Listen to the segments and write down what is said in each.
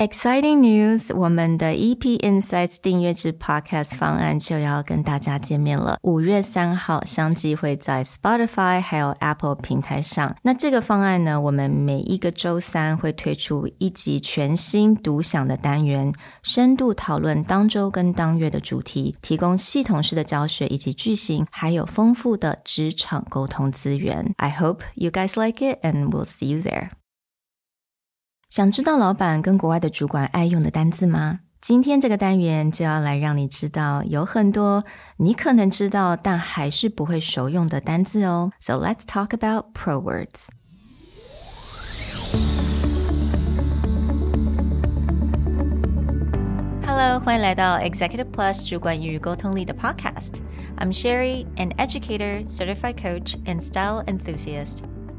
Exciting news！我们的 EP Insights 订阅制 Podcast 方案就要跟大家见面了。五月三号相继会在 Spotify 还有 Apple 平台上。那这个方案呢，我们每一个周三会推出一集全新独享的单元，深度讨论当周跟当月的主题，提供系统式的教学以及句型，还有丰富的职场沟通资源。I hope you guys like it, and we'll see you there. 想知道老板跟国外的主管爱用的单字吗？今天这个单元就要来让你知道有很多你可能知道但还是不会熟用的单字哦。So let's talk about pro words. Hello，欢迎来到 Executive Plus 主管与沟通力的 Podcast。I'm Sherry, an educator, certified coach, and style enthusiast.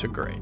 to great.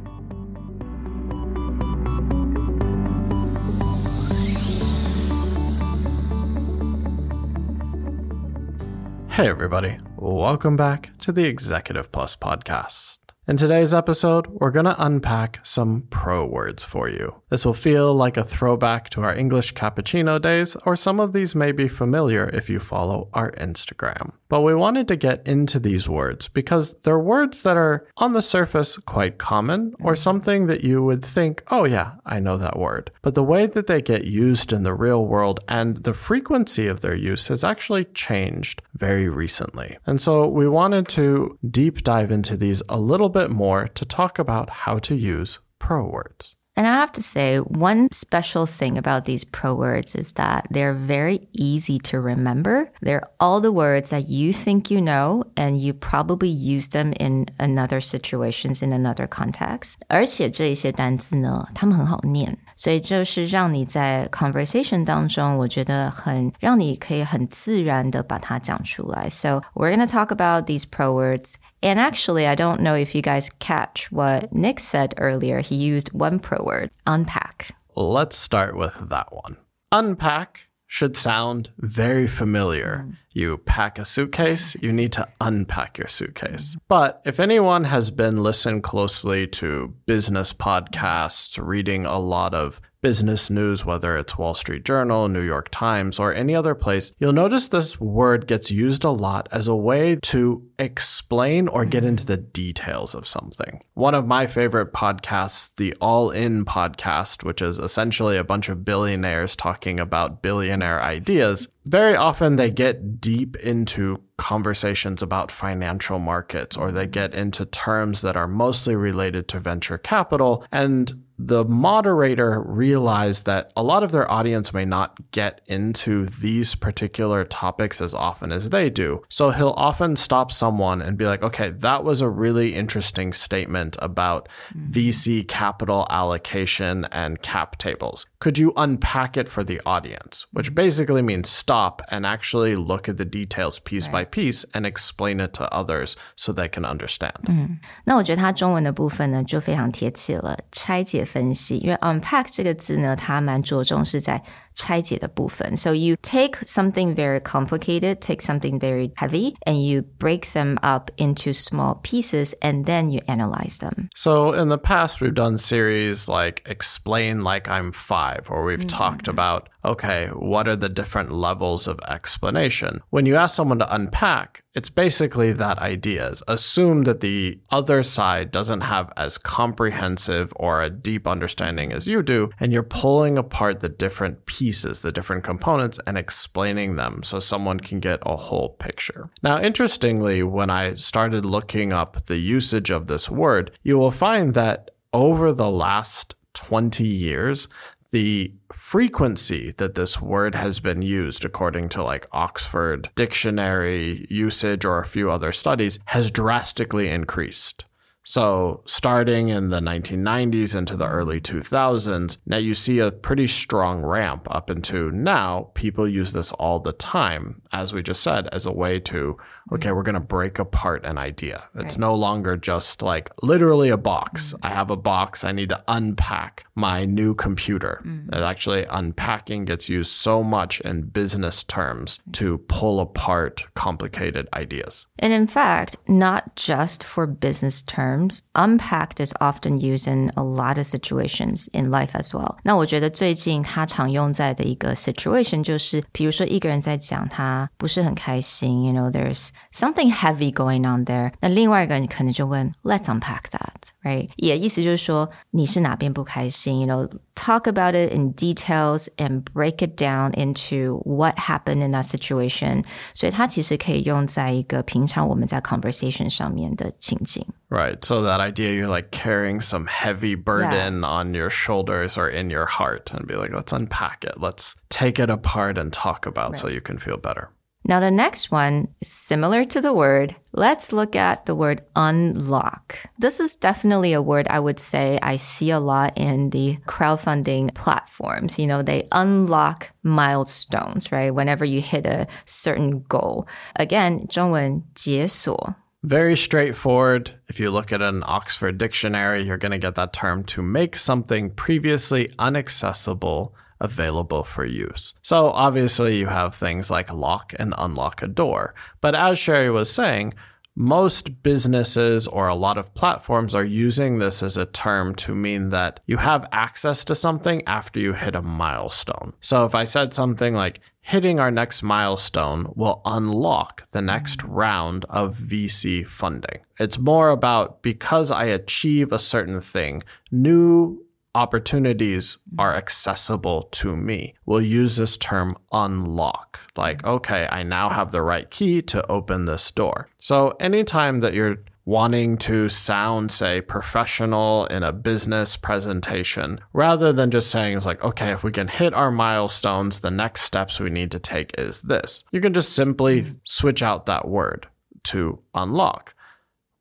Hey, everybody. Welcome back to the Executive Plus podcast. In today's episode, we're going to unpack some pro words for you. This will feel like a throwback to our English cappuccino days, or some of these may be familiar if you follow our Instagram. But we wanted to get into these words because they're words that are on the surface quite common or something that you would think, oh, yeah, I know that word. But the way that they get used in the real world and the frequency of their use has actually changed very recently. And so we wanted to deep dive into these a little bit more to talk about how to use pro words. And I have to say, one special thing about these pro words is that they're very easy to remember. They're all the words that you think you know, and you probably use them in another situations in another context. 而且这一些单字呢，它们很好念。 所以就是让你在 conversation 当中，我觉得很让你可以很自然的把它讲出来。So we're gonna talk about these pro words and actually, I don't know if you guys catch what Nick said earlier. He used one pro word unpack. Let's start with that one. Unpack should sound very familiar. Mm. You pack a suitcase, you need to unpack your suitcase. Mm. But if anyone has been listening closely to business podcasts, reading a lot of business news, whether it's Wall Street Journal, New York Times, or any other place, you'll notice this word gets used a lot as a way to explain or get mm-hmm. into the details of something. One of my favorite podcasts, the All In podcast, which is essentially a bunch of billionaires talking about billionaire ideas, very often they get deep into conversations about financial markets or they mm-hmm. get into terms that are mostly related to venture capital and the moderator realized that a lot of their audience may not get into these particular topics as often as they do. So he'll often stop someone and be like, okay, that was a really interesting statement about mm-hmm. VC capital allocation and cap tables. Could you unpack it for the audience? Which mm-hmm. basically means stop and actually look at the details piece right. by piece and explain it to others so they can understand. 嗯，那我觉得它中文的部分呢就非常贴切了，拆解 分析，因为 unpack 这个字呢，它蛮着重是在拆解的部分。So you take something very complicated, take something very heavy, and you break them up into small pieces, and then you analyze them. So in the past, we've done series like Explain Like I'm Five, or we've mm -hmm. talked about okay, what are the different levels of explanation? When you ask someone to unpack, it's basically that idea is assume that the other side doesn't have as comprehensive or a deep understanding as you do, and you're pulling apart the different pieces, the different components, and explaining them so someone can get a whole picture. Now, interestingly, when I started looking up the usage of this word, you will find that over the last 20 years, the frequency that this word has been used, according to like Oxford Dictionary usage or a few other studies, has drastically increased. So, starting in the 1990s into the early 2000s, now you see a pretty strong ramp up into now. People use this all the time, as we just said, as a way to, okay, we're going to break apart an idea. It's Right. no longer just like literally a box. I have a box, I need to unpack my new computer. And actually, unpacking gets used so much in business terms to pull apart complicated ideas. And in fact, not just for business terms, unpacked is often used in a lot of situations in life as well. 那我觉得最近它常用在的一个 situation 就是，比如说一个人在讲他不是很开心，you know there's something heavy going on there，那另外一个人可能就问 Let's unpack that，right？也意思就是说你是哪边不开心，you know talk about it in details and break it down into what happened in that situation。所以它其实可以用在一个平常我们在 conversation 上面的情境。 Right. So that idea you're like carrying some heavy burden on your shoulders or in your heart and be like, let's unpack it. Let's take it apart and talk about so you can feel better. Now, the next one is similar to the word. Let's look at the word unlock. This is definitely a word I would say I see a lot in the crowdfunding platforms. You know, they unlock milestones, right? Whenever you hit a certain goal. Again, 中文解锁 Very straightforward. If you look at an Oxford dictionary, you're going to get that term to make something previously inaccessible available for use. So obviously you have things like lock and unlock a door. But as Sherry was saying, most businesses or a lot of platforms are using this as a term to mean that you have access to something after you hit a milestone. So if I said something like, hitting our next milestone will unlock the next round of VC funding. It's more about because I achieve a certain thing, new opportunities mm-hmm. are accessible to me. We'll use this term unlock. Like, mm-hmm. okay, I now have the right key to open this door. So anytime that you're wanting to sound, say, professional in a business presentation, rather than just saying, it's like, okay, if we can hit our milestones, the next steps we need to take is this. You can just simply mm-hmm. switch out that word to unlock.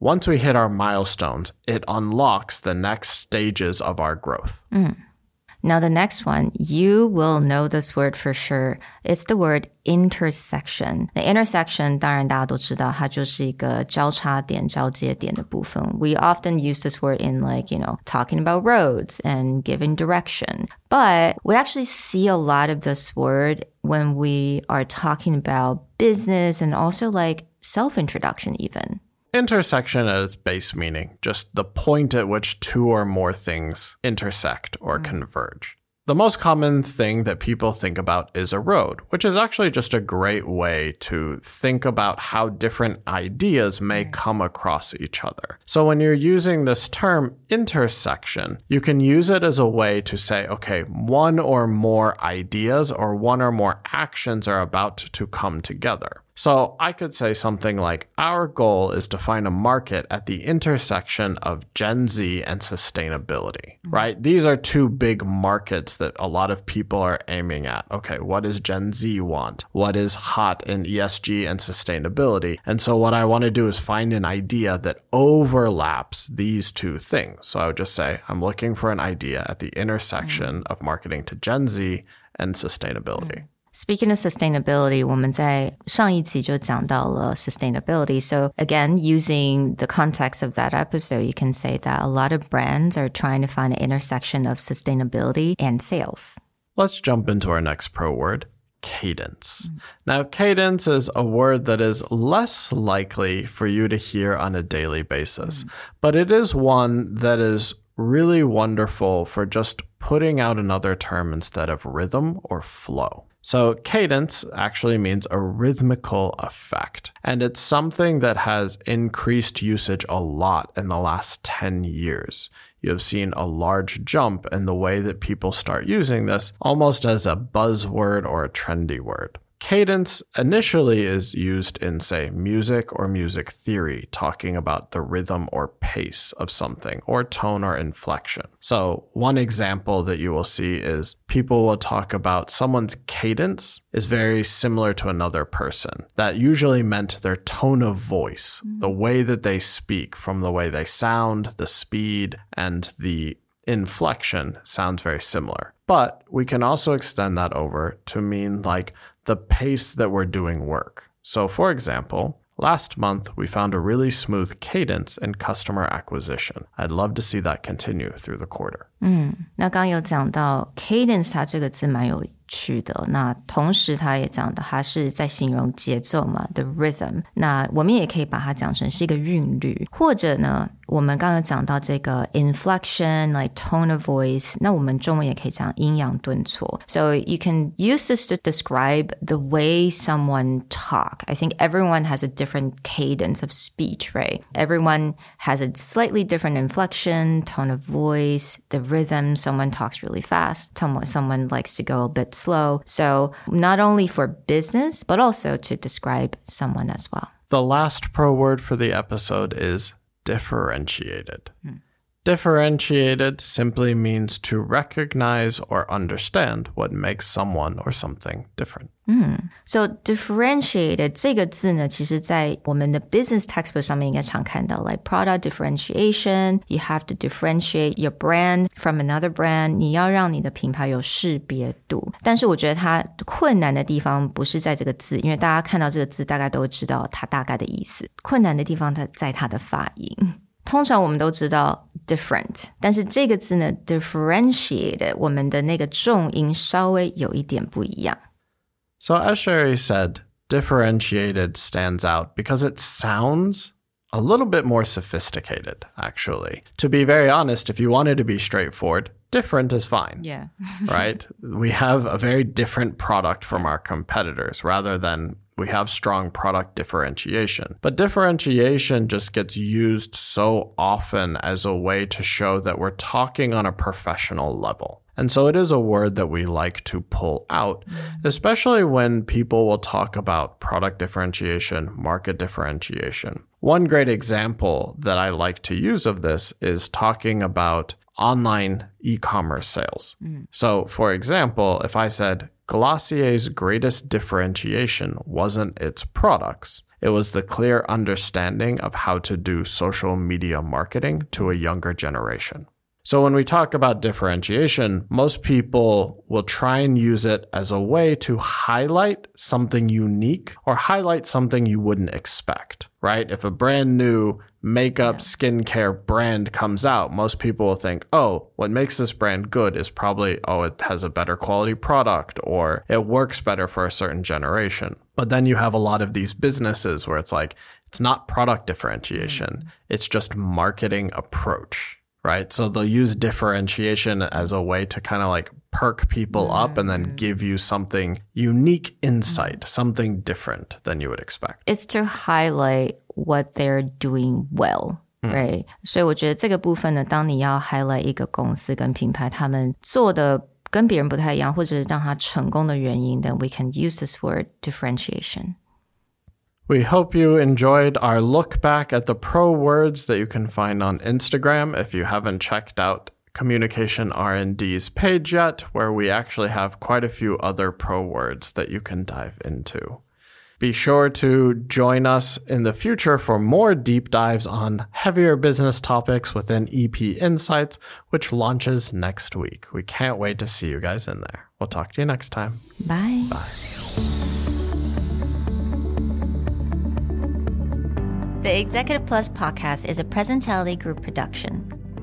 Once we hit our milestones, it unlocks the next stages of our growth. Now, the next one, you will know this word for sure. It's the word intersection. The intersection, 当然大家都知道，它就是一个交叉点、交接点的部分。We often use this word in like, you know, talking about roads and giving direction. But we actually see a lot of this word when we are talking about business and also like self-introduction even. Intersection at its base meaning, just the point at which two or more things intersect or mm. converge. The most common thing that people think about is a road, which is actually just a great way to think about how different ideas may come across each other. So when you're using this term intersection, you can use it as a way to say, okay, one or more ideas or one or more actions are about to come together. So I could say something like Our goal is to find a market at the intersection of Gen Z and sustainability, mm-hmm. right? These are two big markets that a lot of people are aiming at. Okay, what does Gen Z want? What is hot in ESG and sustainability? And so what I want to do is find an idea that overlaps these two things. So I would just say, I'm looking for an idea at the intersection mm. of marketing to Gen Z and sustainability. Mm. Speaking of sustainability, 我们在上一集就讲到了 sustainability. So again, using the context of that episode, you can say that a lot of brands are trying to find an intersection of sustainability and sales. Let's jump into our next pro word cadence. Now, cadence is a word that is less likely for you to hear on a daily basis, but it is one that is really wonderful for just putting out another term instead of rhythm or flow. So, cadence actually means a rhythmical effect, and it's something that has increased usage a lot in the last 10 years. You have seen a large jump in the way that people start using this almost as a buzzword or a trendy word. Cadence initially is used in, say, music or music theory, talking about the rhythm or pace of something, or tone or inflection. So, one example that you will see is people will talk about someone's cadence is very similar to another person. That usually meant their tone of voice, mm. the way that they speak, from the way they sound, the speed, and the inflection sounds very similar. But we can also extend that over to mean like the pace that we're doing work. So, for example, last month we found a really smooth cadence in customer acquisition. I'd love to see that continue through the quarter. 嗯，那刚刚有讲到 cadence，它这个字蛮有趣的。那同时，它也讲的它是在形容节奏嘛，the rhythm。那我们也可以把它讲成是一个韵律，或者呢，我们刚刚讲到这个 inflection，like tone of voice。那我们中文也可以讲阴阳顿挫。So you can use this to describe the way someone talk. I think everyone has a different cadence of speech, right? Everyone has a slightly different inflection, tone of voice, the rhythm. Someone talks really fast. Someone likes to go a bit slow. So not only for business, but also to describe someone as well. The last pro word for the episode is differentiated. Hmm. Differentiated simply means to recognize or understand what makes someone or something different. So differentiated 这个字呢，其实在我们的 business textbook 上面应该常看到，like product differentiation. You have to differentiate your brand from another brand. 你要让你的品牌有识别度。但是我觉得它困难的地方不是在这个字，因为大家看到这个字，大概都会知道它大概的意思。困难的地方在在它的发音。 通常我们都知道 different，但是这个字呢，differentiated，我们的那个重音稍微有一点不一样。 So, as Sherry said, differentiated stands out because it sounds a little bit more sophisticated, actually. To be very honest, if you wanted to be straightforward, different is fine. Yeah. right? We have a very different product from our competitors rather than we have strong product differentiation. But differentiation just gets used so often as a way to show that we're talking on a professional level. And so it is a word that we like to pull out, mm. especially when people will talk about product differentiation, market differentiation. One great example that I like to use of this is talking about online e commerce sales. Mm. So, for example, if I said Glossier's greatest differentiation wasn't its products, it was the clear understanding of how to do social media marketing to a younger generation. So, when we talk about differentiation, most people will try and use it as a way to highlight something unique or highlight something you wouldn't expect, right? If a brand new makeup skincare brand comes out, most people will think, oh, what makes this brand good is probably, oh, it has a better quality product or it works better for a certain generation. But then you have a lot of these businesses where it's like, it's not product differentiation, mm-hmm. it's just marketing approach right? So they'll use differentiation as a way to kind of like perk people up and then give you something unique insight, something different than you would expect. It's to highlight what they're doing well. Right，、所以我觉得这个部分呢，当你要 highlight 一个公司跟品牌，他们做的跟别人不太一样，或者是让它成功的原因，then we can use this word differentiation. We hope you enjoyed our look back at the pro words that you can find on Instagram if you haven't checked out Communication R&D's page yet where we actually have quite a few other pro words that you can dive into. Be sure to join us in the future for more deep dives on heavier business topics within EP Insights, which launches next week. We can't wait to see you guys in there. We'll talk to you next time. Bye. bye The Executive Plus podcast is a Presentality Group production,